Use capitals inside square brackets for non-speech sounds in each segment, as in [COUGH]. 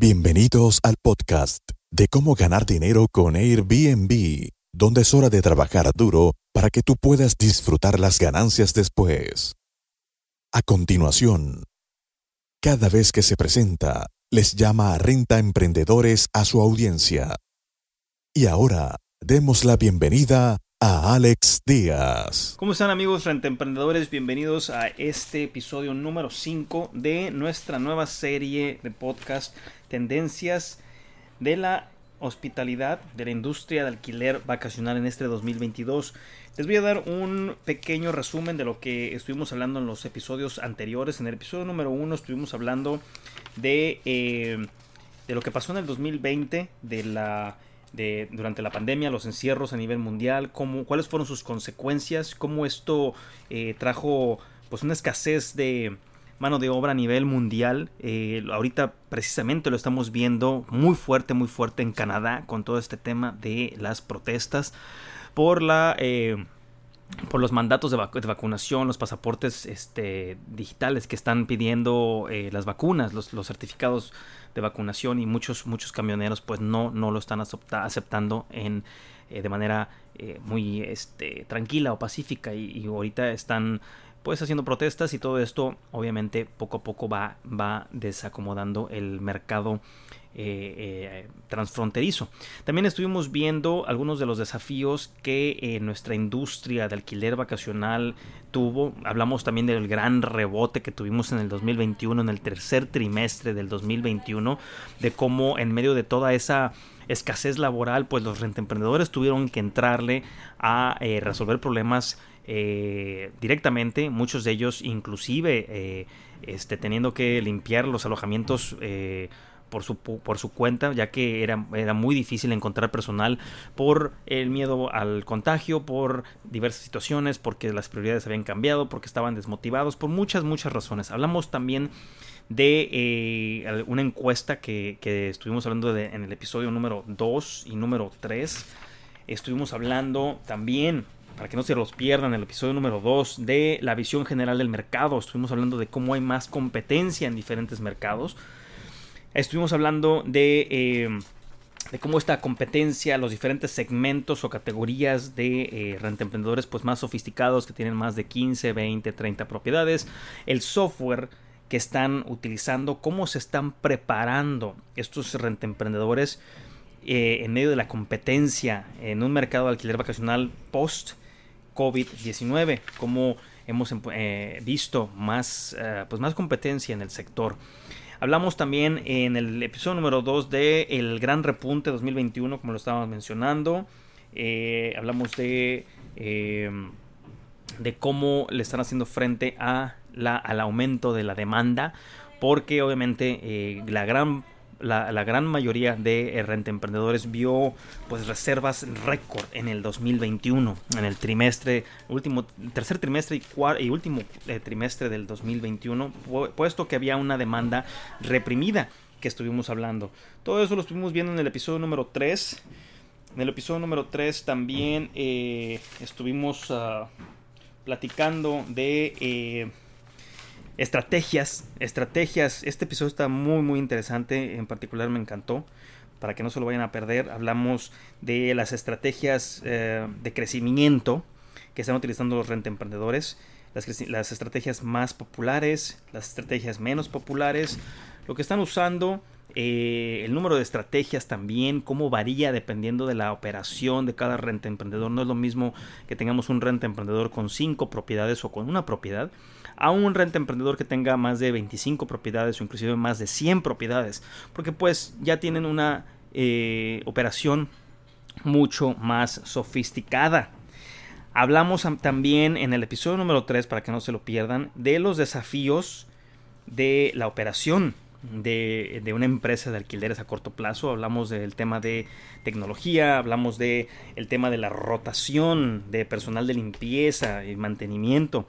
Bienvenidos al podcast de cómo ganar dinero con Airbnb, donde es hora de trabajar duro para que tú puedas disfrutar las ganancias después. A continuación, cada vez que se presenta, les llama a Renta Emprendedores a su audiencia. Y ahora, demos la bienvenida a Alex Díaz. ¿Cómo están amigos rentemprendedores? Bienvenidos a este episodio número 5 de nuestra nueva serie de podcast Tendencias de la hospitalidad, de la industria de alquiler vacacional en este 2022. Les voy a dar un pequeño resumen de lo que estuvimos hablando en los episodios anteriores. En el episodio número 1 estuvimos hablando de, eh, de lo que pasó en el 2020, de la de, durante la pandemia, los encierros a nivel mundial, cómo, cuáles fueron sus consecuencias, cómo esto eh, trajo pues una escasez de mano de obra a nivel mundial. Eh, ahorita precisamente lo estamos viendo muy fuerte, muy fuerte en Canadá con todo este tema de las protestas por la... Eh, por los mandatos de, vacunación, los pasaportes este, digitales que están pidiendo las vacunas, los, los certificados de vacunación y muchos, muchos camioneros pues no, no lo están aceptando en, eh, de manera eh, muy este, tranquila o pacífica y, ahorita están pues haciendo protestas y todo esto obviamente poco a poco va, va desacomodando el mercado eh, eh, transfronterizo. También estuvimos viendo algunos de los desafíos que eh, nuestra industria de alquiler vacacional tuvo. Hablamos también del gran rebote que tuvimos en el 2021, en el tercer trimestre del 2021, de cómo en medio de toda esa escasez laboral, pues los rentemprendedores tuvieron que entrarle a resolver problemas directamente, muchos de ellos inclusive este, teniendo que limpiar los alojamientos por su, por su cuenta, ya que era, era muy difícil encontrar personal por el miedo al contagio, por diversas situaciones, porque las prioridades habían cambiado, porque estaban desmotivados, por muchas, muchas razones. Hablamos también de eh, una encuesta que, que estuvimos hablando de, en el episodio número 2 y número 3. Estuvimos hablando también para que no se los pierdan, el episodio número 2 de la visión general del mercado. Estuvimos hablando de cómo hay más competencia en diferentes mercados. Estuvimos hablando de, eh, cómo esta competencia, los diferentes segmentos o categorías de eh, emprendedores pues más sofisticados que tienen más de 15, 20, 30 propiedades, el software que están utilizando, cómo se están preparando estos rentemprendedores eh, en medio de la competencia en un mercado de alquiler vacacional post COVID-19, cómo hemos eh, visto más, pues más competencia en el sector. Hablamos también en el episodio número 2 de el gran repunte 2021, como lo estábamos mencionando. Eh, hablamos de, eh, de cómo le están haciendo frente a la, al aumento de la demanda, porque obviamente eh, la gran la, gran mayoría de renta emprendedores vio pues reservas récord en el 2021, en el trimestre, último, tercer trimestre y, y último eh, trimestre del 2021, puesto que había una demanda reprimida que estuvimos hablando. Todo eso lo estuvimos viendo en el episodio número 3. En el episodio número 3 también eh, estuvimos ah, platicando de... Eh, estrategias, estrategias. Este episodio está muy muy interesante, en particular me encantó. Para que no se lo vayan a perder, hablamos de las estrategias eh, de crecimiento que están utilizando los renta emprendedores, las, las estrategias más populares, las estrategias menos populares, lo que están usando eh, el número de estrategias también, cómo varía dependiendo de la operación de cada renta emprendedor. No es lo mismo que tengamos un renta emprendedor con cinco propiedades o con una propiedad a un renta emprendedor que tenga más de 25 propiedades o inclusive más de 100 propiedades, porque pues ya tienen una eh, operación mucho más sofisticada. Hablamos también en el episodio número 3, para que no se lo pierdan, de los desafíos de la operación de, de, una empresa de alquileres a corto plazo. Hablamos del tema de tecnología, hablamos del el tema de la rotación de personal de limpieza y mantenimiento.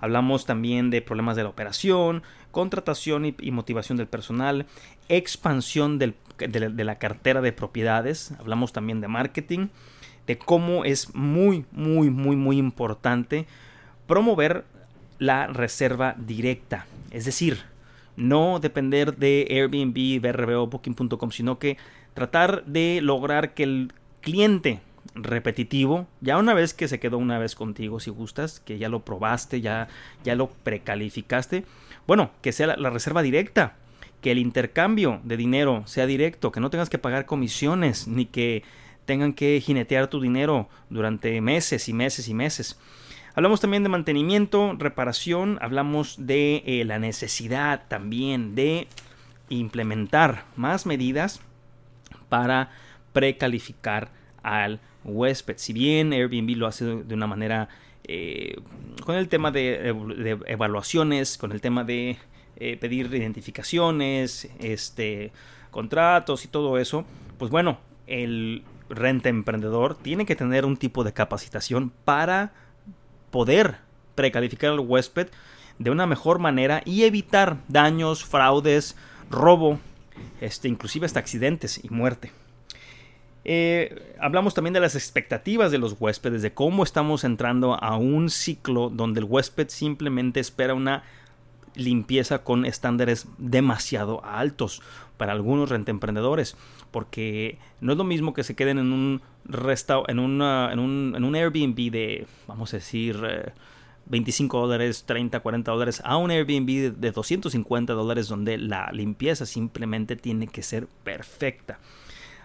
Hablamos también de problemas de la operación, contratación y, motivación del personal, expansión de, la, cartera de propiedades. Hablamos también de marketing, de cómo es muy, muy, muy, muy importante promover la reserva directa. Es decir, no depender de Airbnb, BRB o Booking.com, sino que tratar de lograr que el cliente repetitivo, ya una vez que se quedó una vez contigo, si gustas, que ya lo probaste, ya, ya lo precalificaste, bueno, que sea la, reserva directa, que el intercambio de dinero sea directo, que no tengas que pagar comisiones, ni que tengan que jinetear tu dinero durante meses y meses y meses. Hablamos también de mantenimiento, reparación, hablamos de eh, la necesidad también de implementar más medidas para precalificar al huésped. Si bien Airbnb lo hace de una manera eh, con el tema de, evaluaciones, con el tema de eh, pedir identificaciones, este, contratos y todo eso, pues bueno, el renta emprendedor tiene que tener un tipo de capacitación para poder precalificar al huésped de una mejor manera y evitar daños, fraudes, robo, este, inclusive hasta accidentes y muerte. Eh, hablamos también de las expectativas de los huéspedes, de cómo estamos entrando a un ciclo donde el huésped simplemente espera una limpieza con estándares demasiado altos para algunos rentemprendedores, porque no es lo mismo que se queden en un en, en, un, en un Airbnb de, vamos a decir, 25 eh, dólares, 30, 40 dólares, a un Airbnb de 250 dólares donde la limpieza simplemente tiene que ser perfecta.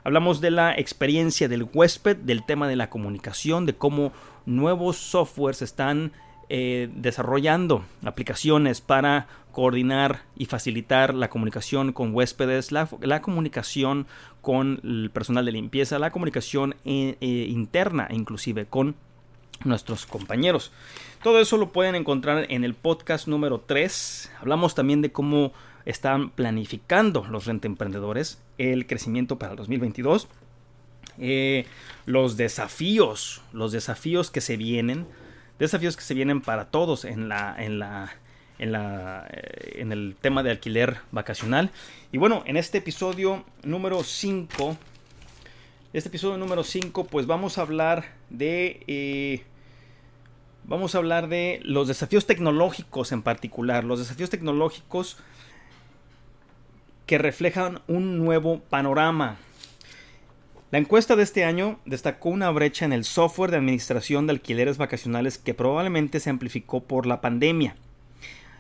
Hablamos de la experiencia del huésped, del tema de la comunicación, de cómo nuevos softwares están eh, desarrollando aplicaciones para coordinar y facilitar la comunicación con huéspedes, la, comunicación con el personal de limpieza, la comunicación eh, eh, interna inclusive con nuestros compañeros. Todo eso lo pueden encontrar en el podcast número 3. Hablamos también de cómo están planificando los emprendedores el crecimiento para el 2022. Eh, los desafíos, los desafíos que se vienen, desafíos que se vienen para todos en la, en la, en la, eh, en el tema de alquiler vacacional. Y bueno, en este episodio número 5, este episodio número 5, pues vamos a hablar de, eh, vamos a hablar de los desafíos tecnológicos en particular, los desafíos tecnológicos que reflejan un nuevo panorama. La encuesta de este año destacó una brecha en el software de administración de alquileres vacacionales que probablemente se amplificó por la pandemia.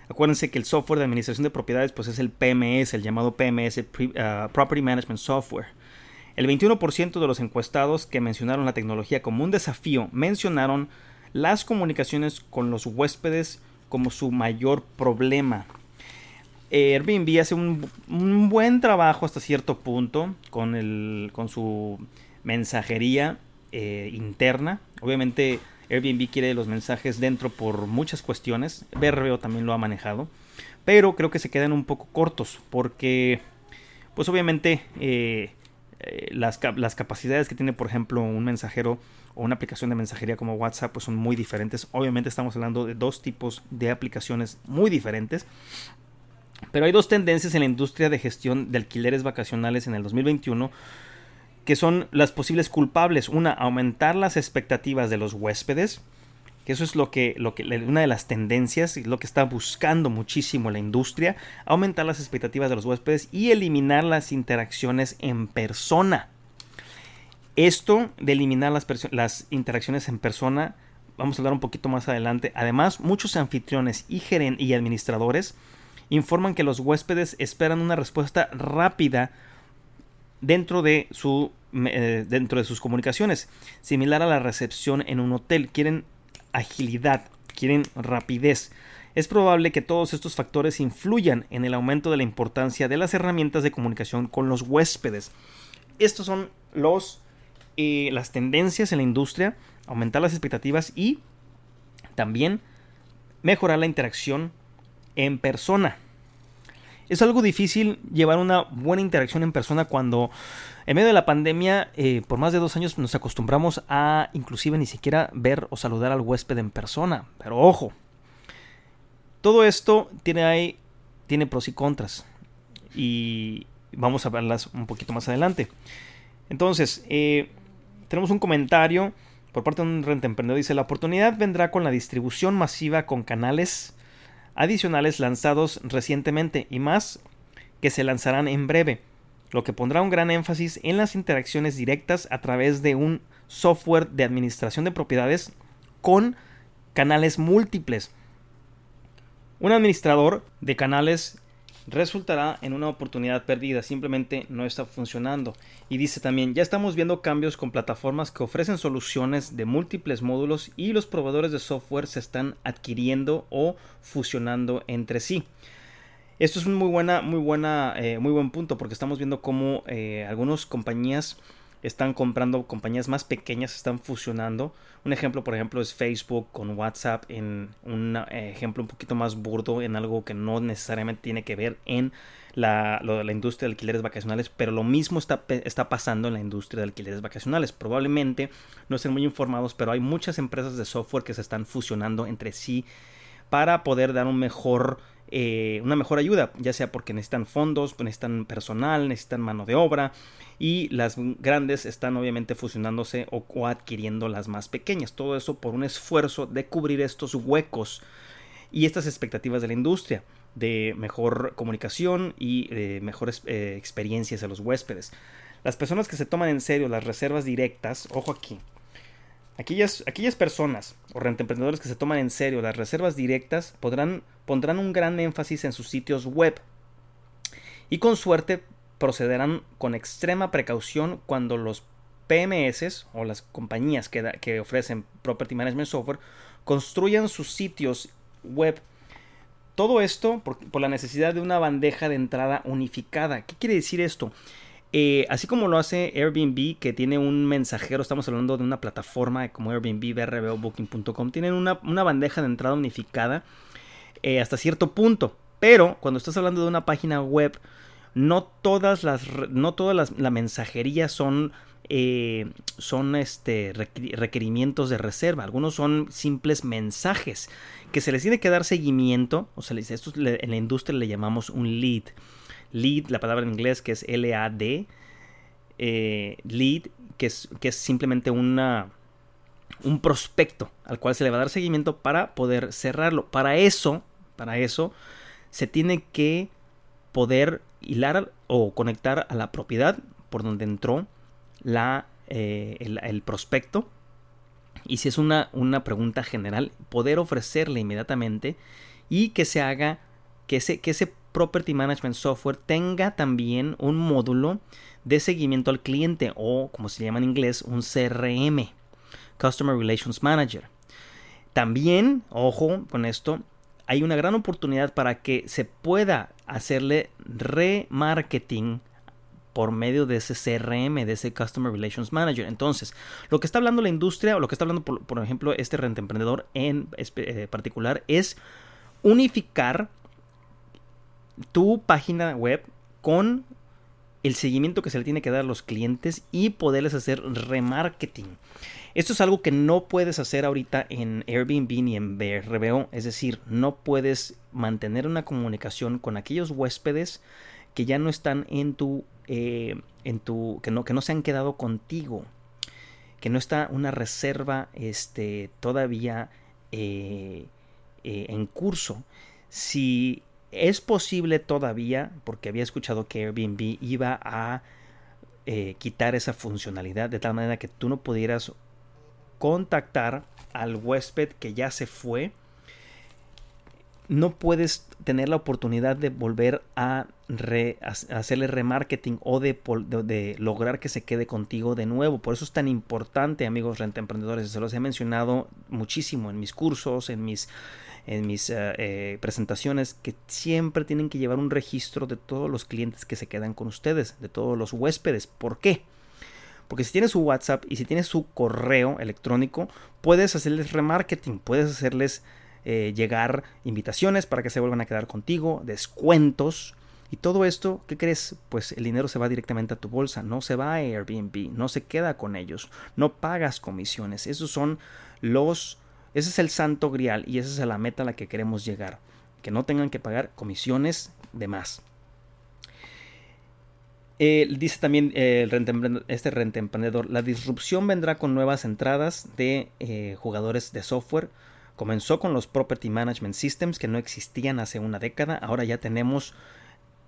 Acuérdense que el software de administración de propiedades pues es el PMS, el llamado PMS, uh, Property Management Software. El 21% de los encuestados que mencionaron la tecnología como un desafío mencionaron las comunicaciones con los huéspedes como su mayor problema. Airbnb hace un, buen trabajo hasta cierto punto con, el, con su mensajería eh, interna. Obviamente Airbnb quiere los mensajes dentro por muchas cuestiones. BRBO también lo ha manejado. Pero creo que se quedan un poco cortos porque, pues obviamente, eh, eh, las, las, capacidades que tiene, por ejemplo, un mensajero o una aplicación de mensajería como WhatsApp, pues son muy diferentes. Obviamente estamos hablando de dos tipos de aplicaciones muy diferentes. Pero hay dos tendencias en la industria de gestión de alquileres vacacionales en el 2021 que son las posibles culpables. Una, aumentar las expectativas de los huéspedes, que eso es lo que, lo que una de las tendencias lo que está buscando muchísimo la industria, aumentar las expectativas de los huéspedes y eliminar las interacciones en persona. Esto de eliminar las, las interacciones en persona, vamos a hablar un poquito más adelante. Además, muchos anfitriones y, y administradores informan que los huéspedes esperan una respuesta rápida dentro de, su, eh, dentro de sus comunicaciones, similar a la recepción en un hotel. Quieren agilidad, quieren rapidez. Es probable que todos estos factores influyan en el aumento de la importancia de las herramientas de comunicación con los huéspedes. Estos son los, eh, las tendencias en la industria, aumentar las expectativas y también mejorar la interacción en persona. Es algo difícil llevar una buena interacción en persona cuando en medio de la pandemia eh, por más de dos años nos acostumbramos a inclusive ni siquiera ver o saludar al huésped en persona. Pero ojo, todo esto tiene, ahí, tiene pros y contras y vamos a verlas un poquito más adelante. Entonces, eh, tenemos un comentario por parte de un renta emprendedor. Dice, la oportunidad vendrá con la distribución masiva con canales adicionales lanzados recientemente y más que se lanzarán en breve, lo que pondrá un gran énfasis en las interacciones directas a través de un software de administración de propiedades con canales múltiples. Un administrador de canales resultará en una oportunidad perdida, simplemente no está funcionando. Y dice también, ya estamos viendo cambios con plataformas que ofrecen soluciones de múltiples módulos y los proveedores de software se están adquiriendo o fusionando entre sí. Esto es un muy buena, muy buena, eh, muy buen punto porque estamos viendo cómo eh, algunas compañías están comprando compañías más pequeñas, están fusionando. Un ejemplo, por ejemplo, es Facebook con WhatsApp en un eh, ejemplo un poquito más burdo, en algo que no necesariamente tiene que ver en la, la industria de alquileres vacacionales, pero lo mismo está, está pasando en la industria de alquileres vacacionales. Probablemente no estén muy informados, pero hay muchas empresas de software que se están fusionando entre sí para poder dar un mejor eh, una mejor ayuda, ya sea porque necesitan fondos, necesitan personal, necesitan mano de obra y las grandes están obviamente fusionándose o, adquiriendo las más pequeñas. Todo eso por un esfuerzo de cubrir estos huecos y estas expectativas de la industria de mejor comunicación y de mejores eh, experiencias a los huéspedes. Las personas que se toman en serio las reservas directas, ojo aquí, Aquellas, aquellas personas o rentemprendedores que se toman en serio las reservas directas podrán, pondrán un gran énfasis en sus sitios web y con suerte procederán con extrema precaución cuando los PMS o las compañías que, que ofrecen Property Management Software construyan sus sitios web. Todo esto por, por la necesidad de una bandeja de entrada unificada. ¿Qué quiere decir esto? Eh, así como lo hace Airbnb, que tiene un mensajero, estamos hablando de una plataforma como Airbnb, BRB Booking.com, tienen una, bandeja de entrada unificada eh, hasta cierto punto. Pero cuando estás hablando de una página web, no todas las, no todas las, la mensajería son, eh, son este, requerimientos de reserva. Algunos son simples mensajes que se les tiene que dar seguimiento. O sea, esto en la industria le llamamos un lead lead, la palabra en inglés que es L-A-D, eh, lead, que es, que es simplemente una, un prospecto al cual se le va a dar seguimiento para poder cerrarlo. Para eso, para eso, se tiene que poder hilar o conectar a la propiedad por donde entró la, eh, el, prospecto. Y si es una, una pregunta general, poder ofrecerle inmediatamente y que se haga, que ese, que ese Property Management Software tenga también un módulo de seguimiento al cliente o, como se llama en inglés, un CRM, Customer Relations Manager. También, ojo con esto, hay una gran oportunidad para que se pueda hacerle remarketing por medio de ese CRM, de ese Customer Relations Manager. Entonces, lo que está hablando la industria o lo que está hablando, por, ejemplo, este rente emprendedor en eh, particular es unificar tu página web con el seguimiento que se le tiene que dar a los clientes y poderles hacer remarketing. Esto es algo que no puedes hacer ahorita en Airbnb ni en BRBO, es decir, no puedes mantener una comunicación con aquellos huéspedes que ya no están en tu, eh, en tu, que no, que no se han quedado contigo, que no está una reserva, este, todavía eh, eh, en curso. Si es posible todavía, porque había escuchado que Airbnb iba a eh, quitar esa funcionalidad de tal manera que tú no pudieras contactar al huésped que ya se fue. No puedes tener la oportunidad de volver a, hacerle remarketing o de, de, lograr que se quede contigo de nuevo. Por eso es tan importante, amigos renta emprendedores. Se los he mencionado muchísimo en mis cursos, en mis en mis eh, eh, presentaciones que siempre tienen que llevar un registro de todos los clientes que se quedan con ustedes, de todos los huéspedes. ¿Por qué? Porque si tienes su WhatsApp y si tienes su correo electrónico, puedes hacerles remarketing, puedes hacerles eh, llegar invitaciones para que se vuelvan a quedar contigo, descuentos. Y todo esto, ¿qué crees? Pues el dinero se va directamente a tu bolsa, no se va a Airbnb, no se queda con ellos, no pagas comisiones. Esos son los ese es el santo grial y esa es la meta a la que queremos llegar. Que no tengan que pagar comisiones de más. dice también eh, este rente emprendedor, la disrupción vendrá con nuevas entradas de eh, jugadores de software Comenzó con los Property Management Systems que no existían hace una década. Ahora ya tenemos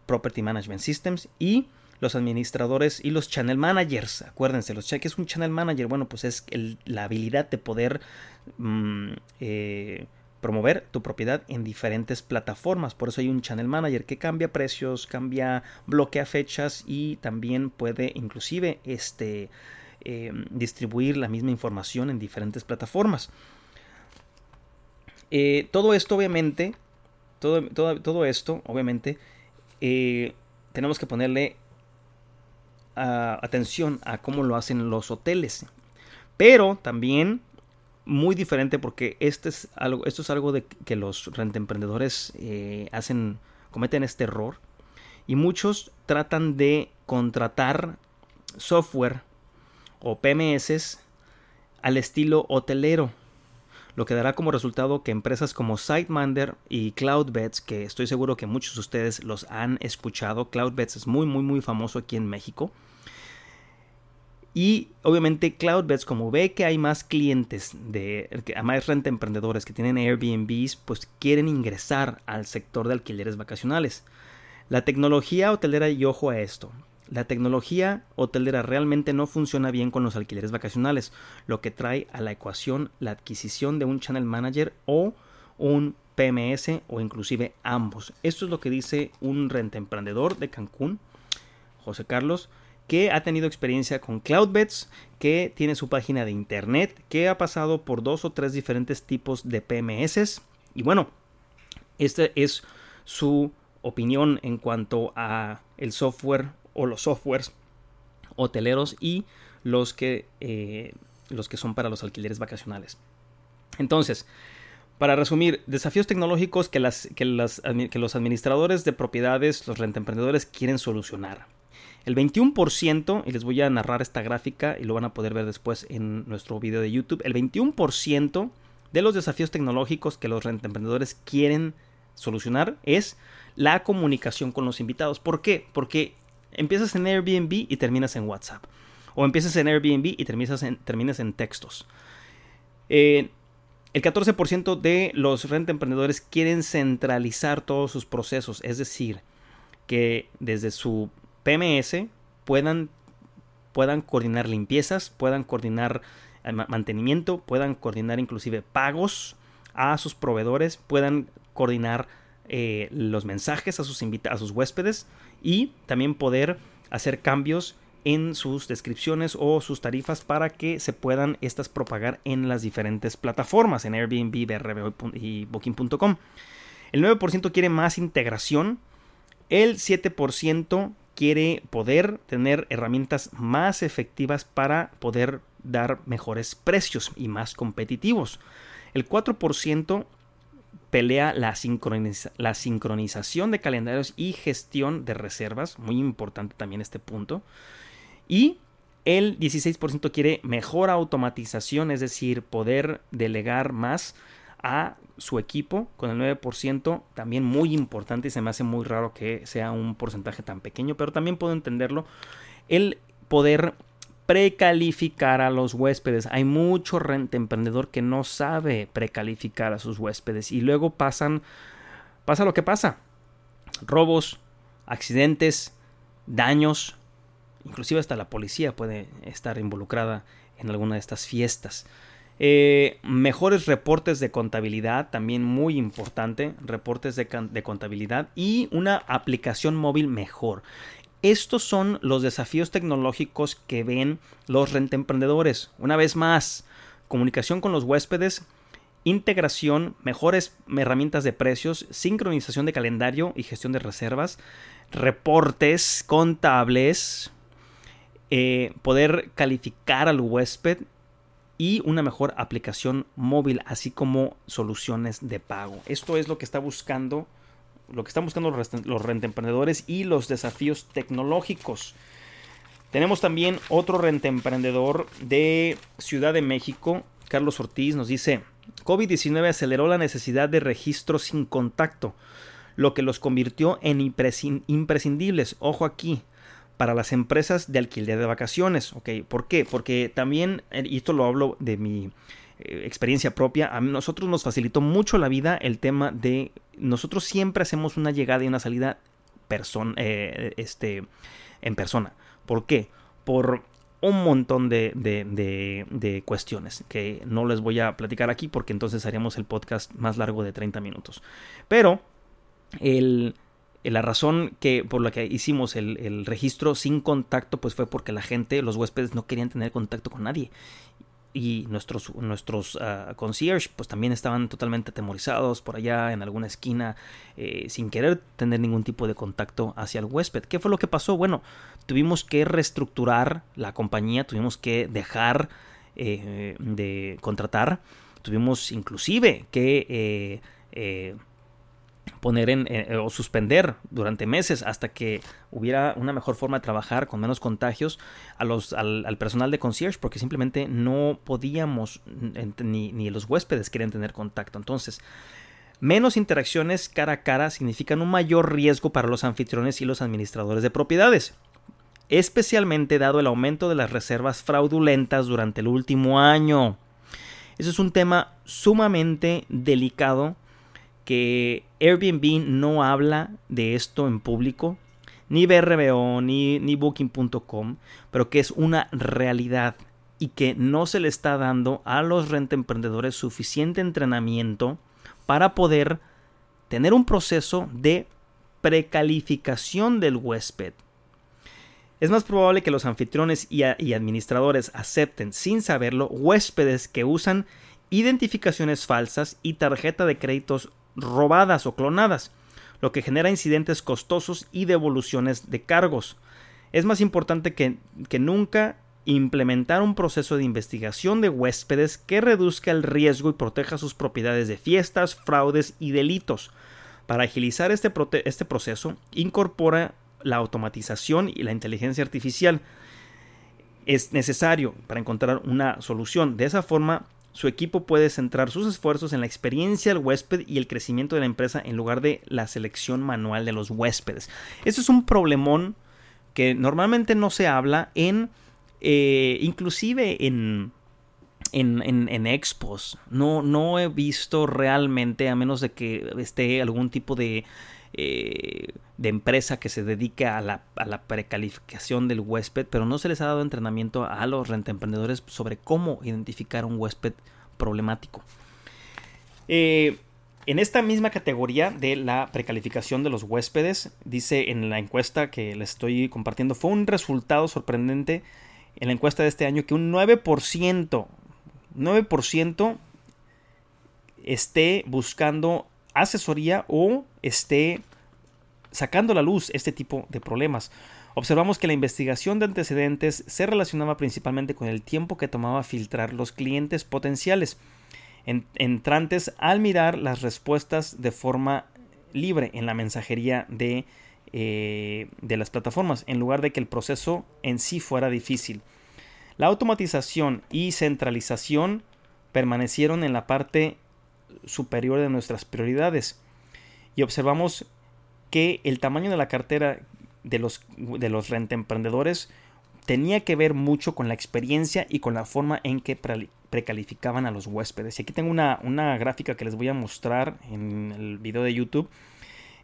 Property Management Systems y los administradores y los channel managers. Acuérdense, los ¿qué es un channel manager? Bueno, pues es la habilidad de poder mm, eh, promover tu propiedad en diferentes plataformas. Por eso hay un channel manager que cambia precios, cambia, bloquea fechas y también puede inclusive este, eh, distribuir la misma información en diferentes plataformas. Eh, todo esto, obviamente, todo, todo, esto, obviamente, tenemos que ponerle atención a cómo lo hacen los hoteles. Pero también muy diferente porque este es esto es algo de que los rentemprendedores eh, hacen, cometen este error. Y muchos tratan de contratar software o PMS al estilo hotelero lo que dará como resultado que empresas como SiteMinder y CloudBets, que estoy seguro que muchos de ustedes los han escuchado, CloudBets es muy muy muy famoso aquí en México, y obviamente CloudBets, como ve que hay más clientes, de, más renta emprendedores que tienen Airbnbs, pues quieren ingresar al sector de alquileres vacacionales. La tecnología hotelera, y ojo a esto, la tecnología hotelera realmente no funciona bien con los alquileres vacacionales, lo que trae a la ecuación la adquisición de un channel manager o un PMS o inclusive ambos. Esto es lo que dice un renta emprendedor de Cancún, José Carlos, que ha tenido experiencia con CloudBets, que tiene su página de internet, que ha pasado por dos o tres diferentes tipos de PMS. Y bueno, esta es su opinión en cuanto a el software o los softwares hoteleros y los que, eh, los que son para los alquileres vacacionales. Entonces, para resumir, desafíos tecnológicos que, las, que, las, que los administradores de propiedades, los rentemprendedores quieren solucionar. El 21%, y les voy a narrar esta gráfica y lo van a poder ver después en nuestro video de YouTube, el 21% de los desafíos tecnológicos que los emprendedores quieren solucionar es la comunicación con los invitados. ¿Por qué? Porque empiezas en Airbnb y terminas en WhatsApp. O empiezas en Airbnb y terminas en, terminas en textos. Eh, el 14% de los renta emprendedores quieren centralizar todos sus procesos, es decir, que desde su PMS puedan, puedan coordinar limpiezas, puedan coordinar eh, mantenimiento, puedan coordinar inclusive pagos a sus proveedores, puedan coordinar eh, los mensajes a sus, a sus huéspedes y también poder hacer cambios en sus descripciones o sus tarifas para que se puedan estas propagar en las diferentes plataformas, en Airbnb, BRB y Booking.com. El 9% quiere más integración, el 7% quiere poder tener herramientas más efectivas para poder dar mejores precios y más competitivos. El 4% pelea la, la, sincronización de calendarios y gestión de reservas, muy importante también este punto. Y el 16% quiere mejor automatización, es decir, poder delegar más a su equipo con el 9%, también muy importante y se me hace muy raro que sea un porcentaje tan pequeño, pero también puedo entenderlo, el poder precalificar a los huéspedes. Hay mucho rente emprendedor que no sabe precalificar a sus huéspedes y luego pasan, pasa lo que pasa. Robos, accidentes, daños, inclusive hasta la policía puede estar involucrada en alguna de estas fiestas. Eh, mejores reportes de contabilidad, también muy importante, reportes de, contabilidad y una aplicación móvil mejor. Estos son los desafíos tecnológicos que ven los rentemprendedores. Una vez más, comunicación con los huéspedes, integración, mejores herramientas de precios, sincronización de calendario y gestión de reservas, reportes contables, eh, poder calificar al huésped y una mejor aplicación móvil, así como soluciones de pago. Esto es lo que está buscando, lo que están buscando los, rentemprendedores y los desafíos tecnológicos. Tenemos también otro rentemprendedor de Ciudad de México, Carlos Ortiz, nos dice, COVID-19 aceleró la necesidad de registro sin contacto, lo que los convirtió en imprescindibles. Ojo aquí, para las empresas de alquiler de vacaciones. ¿ok? ¿Por qué? Porque también, eh, y esto lo hablo de mi eh, experiencia propia, a nosotros nos facilitó mucho la vida el tema de nosotros siempre hacemos una llegada y una salida eh, este, en persona. ¿Por qué? Por un montón de, de, cuestiones que no les voy a platicar aquí porque entonces haríamos el podcast más largo de 30 minutos. Pero el, la razón que por la que hicimos el, el, registro sin contacto pues fue porque la gente, los huéspedes no querían tener contacto con nadie y nuestros, nuestros uh, concierge pues también estaban totalmente atemorizados por allá en alguna esquina eh, sin querer tener ningún tipo de contacto hacia el huésped. ¿Qué fue lo que pasó? Bueno, tuvimos que reestructurar la compañía, tuvimos que dejar eh, de contratar, tuvimos inclusive que eh, poner en eh, o suspender durante meses hasta que hubiera una mejor forma de trabajar con menos contagios a los, al, personal de concierge porque simplemente no podíamos ni, ni los huéspedes querían tener contacto. Entonces menos interacciones cara a cara significan un mayor riesgo para los anfitriones y los administradores de propiedades especialmente dado el aumento de las reservas fraudulentas durante el último año. Eso es un tema sumamente delicado que Airbnb no habla de esto en público, ni BRBO, ni, ni Booking.com, pero que es una realidad y que no se le está dando a los emprendedores suficiente entrenamiento para poder tener un proceso de precalificación del huésped. Es más probable que los anfitriones y, y, administradores acepten sin saberlo huéspedes que usan identificaciones falsas y tarjeta de créditos robadas o clonadas, lo que genera incidentes costosos y devoluciones de cargos. Es más importante que, que nunca implementar un proceso de investigación de huéspedes que reduzca el riesgo y proteja sus propiedades de fiestas, fraudes y delitos. Para agilizar este, este proceso, incorpora la automatización y la inteligencia artificial. Es necesario para encontrar una solución. De esa forma, su equipo puede centrar sus esfuerzos en la experiencia del huésped y el crecimiento de la empresa en lugar de la selección manual de los huéspedes. Eso es un problemón que normalmente no se habla en, eh, inclusive en, en, en, expos. No, no he visto realmente, a menos de que esté algún tipo de eh, de empresa que se dedica a la, a la, precalificación del huésped, pero no se les ha dado entrenamiento a los rentemprendedores sobre cómo identificar un huésped problemático. Eh, en esta misma categoría de la precalificación de los huéspedes, dice en la encuesta que les estoy compartiendo, fue un resultado sorprendente en la encuesta de este año que un 9%, 9% esté buscando asesoría o esté sacando a la luz este tipo de problemas. Observamos que la investigación de antecedentes se relacionaba principalmente con el tiempo que tomaba filtrar los clientes potenciales entrantes al mirar las respuestas de forma libre en la mensajería de, eh, de las plataformas, en lugar de que el proceso en sí fuera difícil. La automatización y centralización permanecieron en la parte superior de nuestras prioridades. Y observamos que el tamaño de la cartera de los, de los rentemprendedores tenía que ver mucho con la experiencia y con la forma en que precalificaban a los huéspedes. Y aquí tengo una, una, gráfica que les voy a mostrar en el video de YouTube.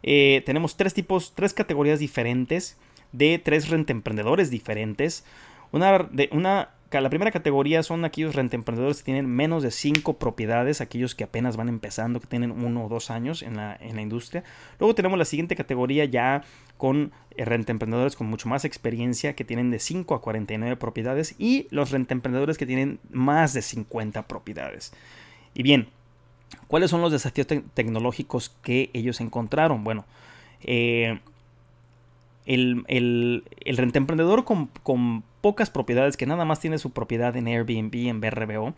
Eh, tenemos tres tipos, tres categorías diferentes de tres rentemprendedores diferentes. Una, de, una la primera categoría son aquellos rentemprendedores que tienen menos de 5 propiedades, aquellos que apenas van empezando, que tienen uno o dos años en la, en la industria. Luego tenemos la siguiente categoría ya con eh, rentemprendedores con mucho más experiencia, que tienen de 5 a 49 propiedades, y los rentemprendedores que tienen más de 50 propiedades. Y bien, ¿cuáles son los desafíos tecnológicos que ellos encontraron? Bueno, eh, el, el, rentemprendedor con pocas propiedades, que nada más tiene su propiedad en Airbnb, en BRBO,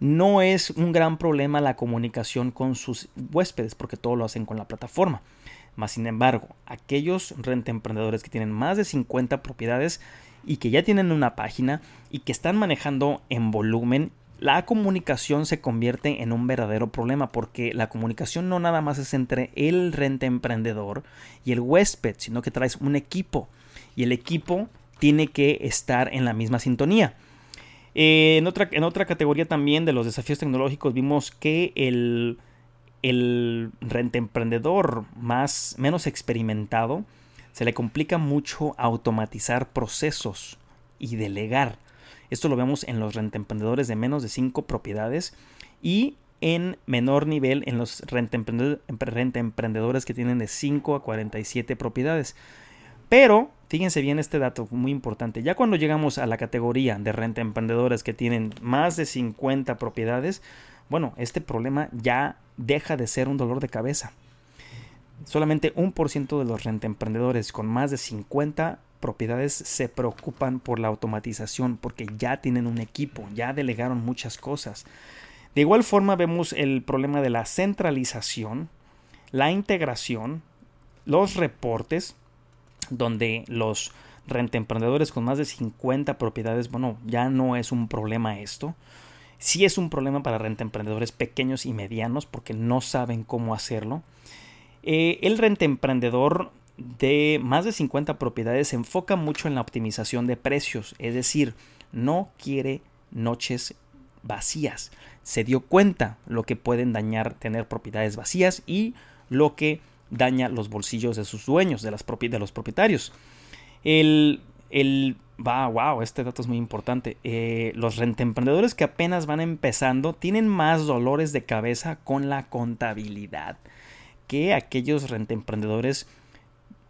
no es un gran problema la comunicación con sus huéspedes, porque todo lo hacen con la plataforma. Más sin embargo, aquellos rentemprendedores que tienen más de 50 propiedades y que ya tienen una página y que están manejando en volumen, la comunicación se convierte en un verdadero problema porque la comunicación no nada más es entre el renta emprendedor y el huésped, sino que traes un equipo y el equipo tiene que estar en la misma sintonía. Eh, en, otra, en otra categoría también de los desafíos tecnológicos vimos que el, el rente emprendedor más, menos experimentado se le complica mucho automatizar procesos y delegar. Esto lo vemos en los rentemprendedores de menos de 5 propiedades y en menor nivel en los rentemprendedores que tienen de 5 a 47 propiedades. Pero fíjense bien este dato muy importante. Ya cuando llegamos a la categoría de renta emprendedores que tienen más de 50 propiedades, bueno, este problema ya deja de ser un dolor de cabeza. Solamente un por ciento de los rentemprendedores con más de 50 propiedades se preocupan por la automatización porque ya tienen un equipo, ya delegaron muchas cosas. De igual forma vemos el problema de la centralización, la integración, los reportes, donde los rentemprendedores con más de 50 propiedades, bueno, ya no es un problema esto. Sí es un problema para rentemprendedores pequeños y medianos porque no saben cómo hacerlo. Eh, el rentemprendedor de más de 50 propiedades se enfoca mucho en la optimización de precios, es decir, no quiere noches vacías. Se dio cuenta lo que pueden dañar tener propiedades vacías y lo que daña los bolsillos de sus dueños, de, las de los propietarios. El, el va, wow, este dato es muy importante. Eh, los rentemprendedores que apenas van empezando tienen más dolores de cabeza con la contabilidad que aquellos rentemprendedores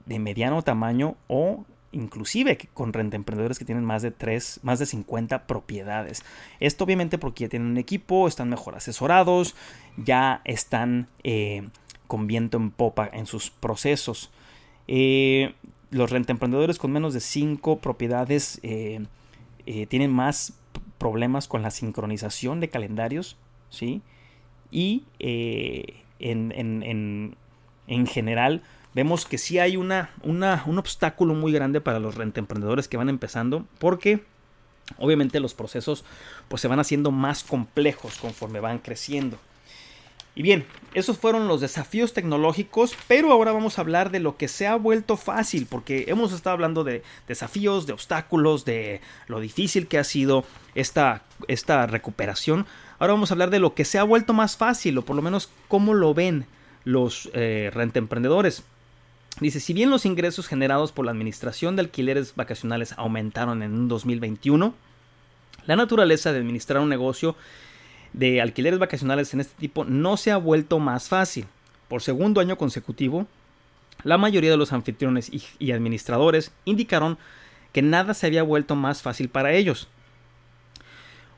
de mediano tamaño o inclusive con rentemprendedores que tienen más de 3, más de 50 propiedades. Esto obviamente porque ya tienen un equipo, están mejor asesorados, ya están eh, con viento en popa en sus procesos. Eh, los rentemprendedores con menos de 5 propiedades eh, eh, tienen más problemas con la sincronización de calendarios, ¿sí? Y en, en, en, general vemos que sí hay una, una, un obstáculo muy grande para los rentemprendedores que van empezando porque obviamente los procesos pues se van haciendo más complejos conforme van creciendo. Y bien, esos fueron los desafíos tecnológicos, pero ahora vamos a hablar de lo que se ha vuelto fácil, porque hemos estado hablando de desafíos, de obstáculos, de lo difícil que ha sido esta, esta recuperación. Ahora vamos a hablar de lo que se ha vuelto más fácil, o por lo menos cómo lo ven los eh, rentemprendedores. Dice, si bien los ingresos generados por la administración de alquileres vacacionales aumentaron en 2021, la naturaleza de administrar un negocio de alquileres vacacionales en este tipo no se ha vuelto más fácil. Por segundo año consecutivo, la mayoría de los anfitriones y, administradores indicaron que nada se había vuelto más fácil para ellos.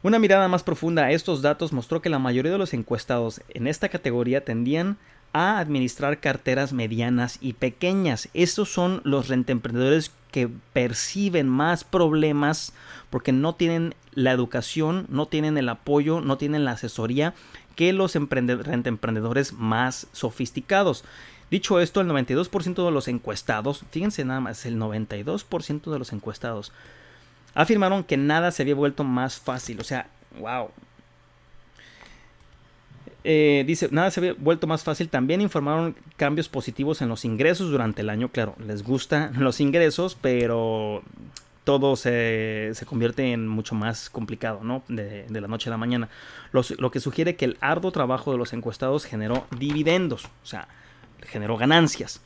Una mirada más profunda a estos datos mostró que la mayoría de los encuestados en esta categoría tendían a administrar carteras medianas y pequeñas. Estos son los rentemprendedores que perciben más problemas porque no tienen la educación, no tienen el apoyo, no tienen la asesoría que los rentemprendedores más sofisticados. Dicho esto, el 92% de los encuestados, fíjense nada más, el 92% de los encuestados afirmaron que nada se había vuelto más fácil. O sea, wow, eh, dice, nada se había vuelto más fácil. También informaron cambios positivos en los ingresos durante el año. Claro, les gustan [LAUGHS] los ingresos, pero todo se, convierte en mucho más complicado, ¿no? De, la noche a la mañana. lo que sugiere que el arduo trabajo de los encuestados generó dividendos, o sea, generó ganancias.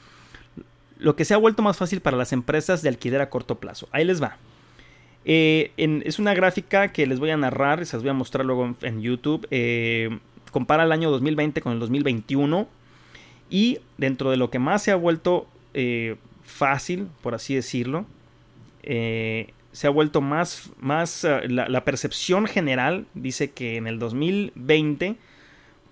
Lo que se ha vuelto más fácil para las empresas de alquiler a corto plazo. Ahí les va. Eh, es una gráfica que les voy a narrar, se las voy a mostrar luego en, YouTube. Eh, compara el año 2020 con el 2021 y dentro de lo que más se ha vuelto eh, fácil, por así decirlo, eh, se ha vuelto más, más eh, la, percepción general dice que en el 2020,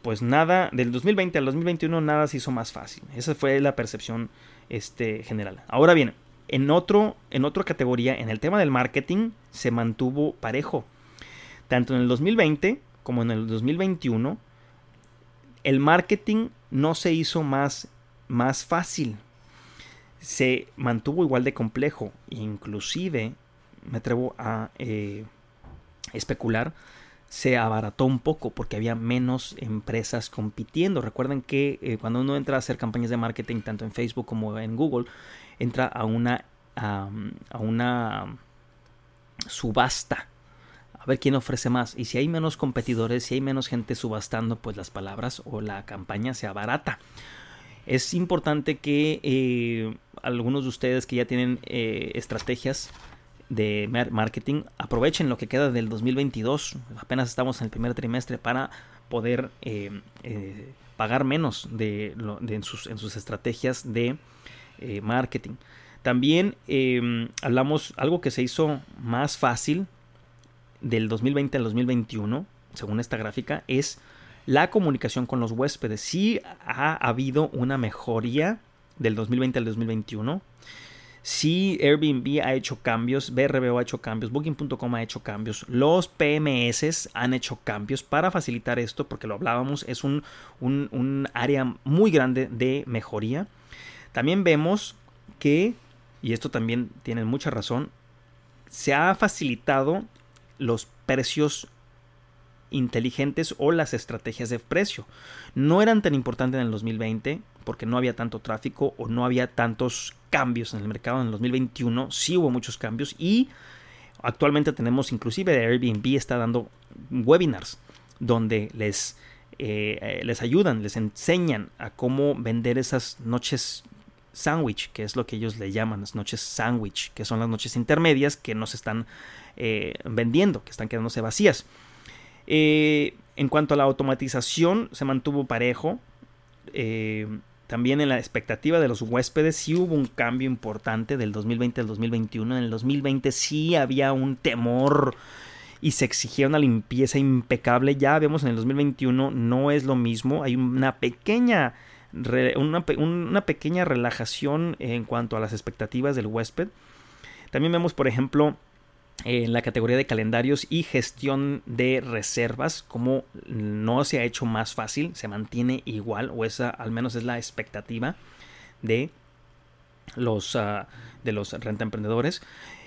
pues nada, del 2020 al 2021 nada se hizo más fácil. Esa fue la percepción este, general. Ahora bien, en, otro, en otra categoría, en el tema del marketing, se mantuvo parejo. Tanto en el 2020 como en el 2021, el marketing no se hizo más, más fácil. Se mantuvo igual de complejo. Inclusive, me atrevo a eh, especular, se abarató un poco porque había menos empresas compitiendo. Recuerden que eh, cuando uno entra a hacer campañas de marketing, tanto en Facebook como en Google, entra a una, a una subasta a ver quién ofrece más. Y si hay menos competidores, si hay menos gente subastando, pues las palabras o la campaña sea barata. Es importante que eh, algunos de ustedes que ya tienen eh, estrategias de marketing aprovechen lo que queda del 2022. Apenas estamos en el primer trimestre para poder eh, pagar menos de, en, sus, en, sus, estrategias de marketing. También hablamos algo que se hizo más fácil del 2020 al 2021, según esta gráfica, es la comunicación con los huéspedes. Sí ha habido una mejoría del 2020 al 2021. Sí, Airbnb ha hecho cambios, BRBO ha hecho cambios, Booking.com ha hecho cambios, los PMS han hecho cambios para facilitar esto, porque lo hablábamos, es un, un área muy grande de mejoría. También vemos que, y esto también tiene mucha razón, se ha facilitado los precios inteligentes o las estrategias de precio. No eran tan importantes en el 2020 porque no había tanto tráfico o no había tantos cambios en el mercado. En el 2021 sí hubo muchos cambios y actualmente tenemos inclusive Airbnb está dando webinars donde les, eh, les ayudan, les enseñan a cómo vender esas noches sándwich, que es lo que ellos le llaman las noches sándwich, que son las noches intermedias que nos están eh, vendiendo, que están quedándose vacías. Eh, en cuanto a la automatización, se mantuvo parejo. Eh, también en la expectativa de los huéspedes sí hubo un cambio importante del 2020 al 2021. En el 2020 sí había un temor y se exigía una limpieza impecable. Ya vemos en el 2021 no es lo mismo. Hay una pequeña, una, una pequeña relajación en cuanto a las expectativas del huésped. También vemos, por ejemplo, en la categoría de calendarios y gestión de reservas, como no se ha hecho más fácil, se mantiene igual, o esa al menos es la expectativa de los, uh, de los renta emprendedores.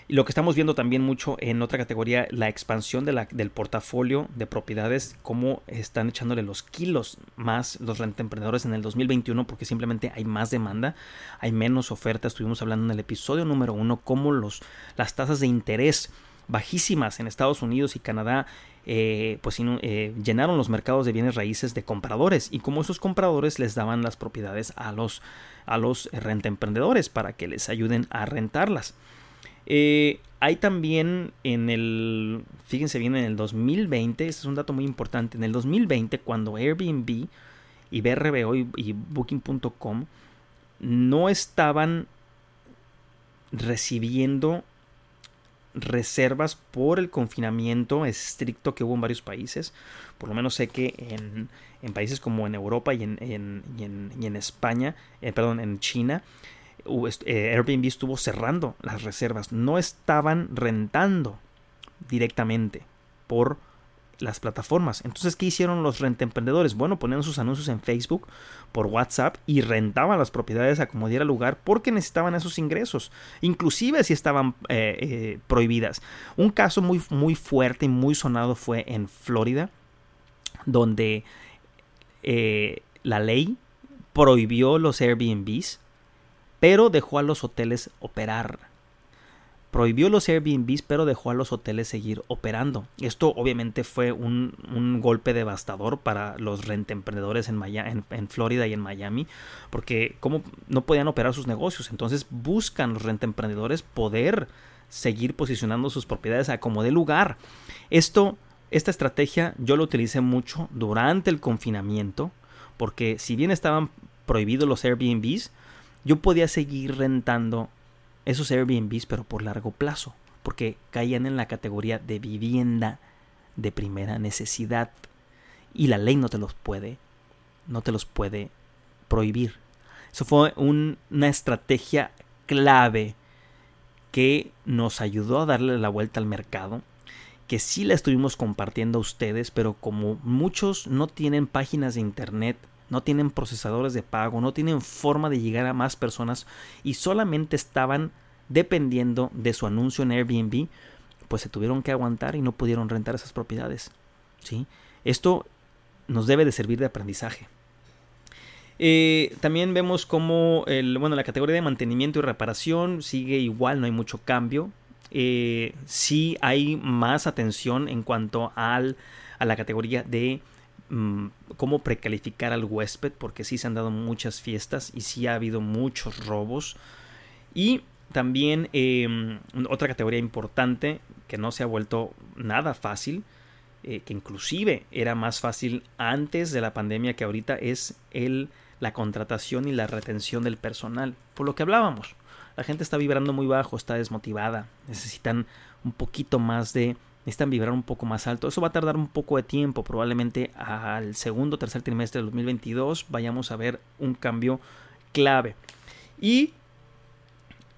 Lo que estamos viendo también mucho en otra categoría, la expansión de la, del portafolio de propiedades, cómo están echándole los kilos más los renta emprendedores en el 2021, porque simplemente hay más demanda, hay menos oferta. Estuvimos hablando en el episodio número uno, cómo los, las tasas de interés bajísimas en Estados Unidos y Canadá eh, pues eh, llenaron los mercados de bienes raíces de compradores y cómo esos compradores les daban las propiedades a los a los para que les ayuden a rentarlas. Eh, hay también en el, fíjense bien, en el 2020, este es un dato muy importante, en el 2020 cuando Airbnb y BRBO y, Booking.com no estaban recibiendo reservas por el confinamiento estricto que hubo en varios países. Por lo menos sé que en, en países como en Europa y en, y en España, eh, perdón, en China, Airbnb estuvo cerrando las reservas, no estaban rentando directamente por las plataformas. Entonces, ¿qué hicieron los rentemprendedores? Bueno, ponían sus anuncios en Facebook, por WhatsApp y rentaban las propiedades a como diera lugar porque necesitaban esos ingresos, inclusive si estaban eh, eh, prohibidas. Un caso muy, muy fuerte y muy sonado fue en Florida, donde la ley prohibió los Airbnbs pero dejó a los hoteles operar. Prohibió los Airbnbs, pero dejó a los hoteles seguir operando. Esto obviamente fue un, golpe devastador para los rentemprendedores en, en, Florida y en Miami, porque como no podían operar sus negocios, entonces buscan los rentemprendedores poder seguir posicionando sus propiedades a como de lugar. Esto, esta estrategia yo lo utilicé mucho durante el confinamiento, porque si bien estaban prohibidos los Airbnbs, yo podía seguir rentando esos Airbnbs, pero por largo plazo, porque caían en la categoría de vivienda de primera necesidad y la ley no te los puede, no te los puede prohibir. Eso fue una estrategia clave que nos ayudó a darle la vuelta al mercado, que sí la estuvimos compartiendo a ustedes, pero como muchos no tienen páginas de internet no tienen procesadores de pago, no tienen forma de llegar a más personas y solamente estaban dependiendo de su anuncio en Airbnb, pues se tuvieron que aguantar y no pudieron rentar esas propiedades. ¿sí? Esto nos debe de servir de aprendizaje. Eh, también vemos como el, bueno, la categoría de mantenimiento y reparación sigue igual, no hay mucho cambio. eh, sí hay más atención en cuanto al, a la categoría de mm, cómo precalificar al huésped, porque sí se han dado muchas fiestas y sí ha habido muchos robos. Y también em, otra categoría importante que no se ha vuelto nada fácil, eh, que inclusive era más fácil antes de la pandemia que ahorita, es el, la contratación y la retención del personal, por lo que hablábamos. La gente está vibrando muy bajo, está desmotivada, necesitan un poquito más de, necesitan vibrar un poco más alto. Eso va a tardar un poco de tiempo, probablemente al segundo o tercer trimestre del 2022 vayamos a ver un cambio clave. Y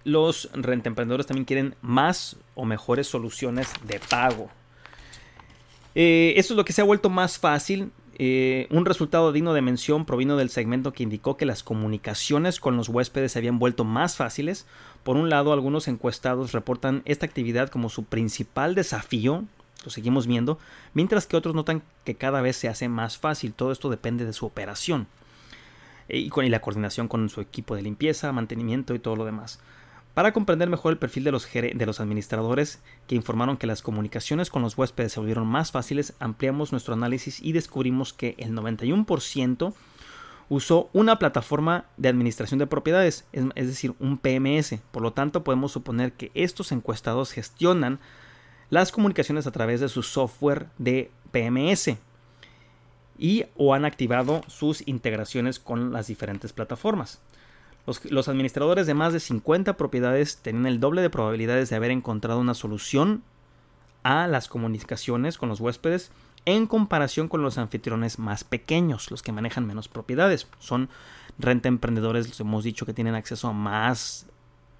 los rentemprendedores también quieren más o mejores soluciones de pago. Eh, esto es lo que se ha vuelto más fácil. Eh, un resultado digno de mención provino del segmento que indicó que las comunicaciones con los huéspedes se habían vuelto más fáciles. Por un lado, algunos encuestados reportan esta actividad como su principal desafío, lo seguimos viendo, mientras que otros notan que cada vez se hace más fácil. Todo esto depende de su operación eh, y, con, y la coordinación con su equipo de limpieza, mantenimiento y todo lo demás. Para comprender mejor el perfil de los, de los administradores que informaron que las comunicaciones con los huéspedes se volvieron más fáciles, ampliamos nuestro análisis y descubrimos que el 91% usó una plataforma de administración de propiedades, es, decir, un PMS. Por lo tanto, podemos suponer que estos encuestados gestionan las comunicaciones a través de su software de PMS y o han activado sus integraciones con las diferentes plataformas. Los, administradores de más de 50 propiedades tenían el doble de probabilidades de haber encontrado una solución a las comunicaciones con los huéspedes en comparación con los anfitriones más pequeños, los que manejan menos propiedades. Son renta emprendedores, les hemos dicho que tienen acceso a más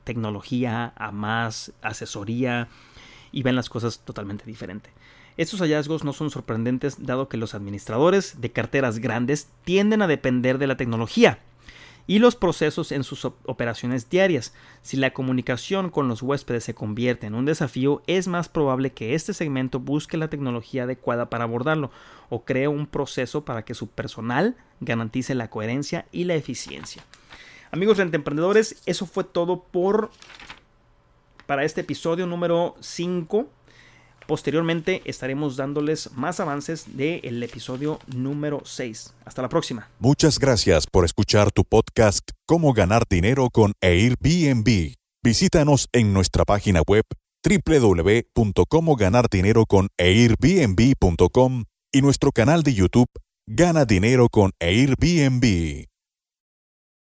tecnología, a más asesoría y ven las cosas totalmente diferente. Estos hallazgos no son sorprendentes dado que los administradores de carteras grandes tienden a depender de la tecnología y los procesos en sus operaciones diarias. Si la comunicación con los huéspedes se convierte en un desafío, es más probable que este segmento busque la tecnología adecuada para abordarlo o cree un proceso para que su personal garantice la coherencia y la eficiencia. Amigos emprendedores, eso fue todo por para este episodio número 5 Posteriormente estaremos dándoles más avances del episodio número 6. Hasta la próxima. Muchas gracias por escuchar tu podcast Cómo ganar dinero con Airbnb. Visítanos en nuestra página web www.comoganardineroconairbnb.com y nuestro canal de YouTube Gana Dinero con Airbnb.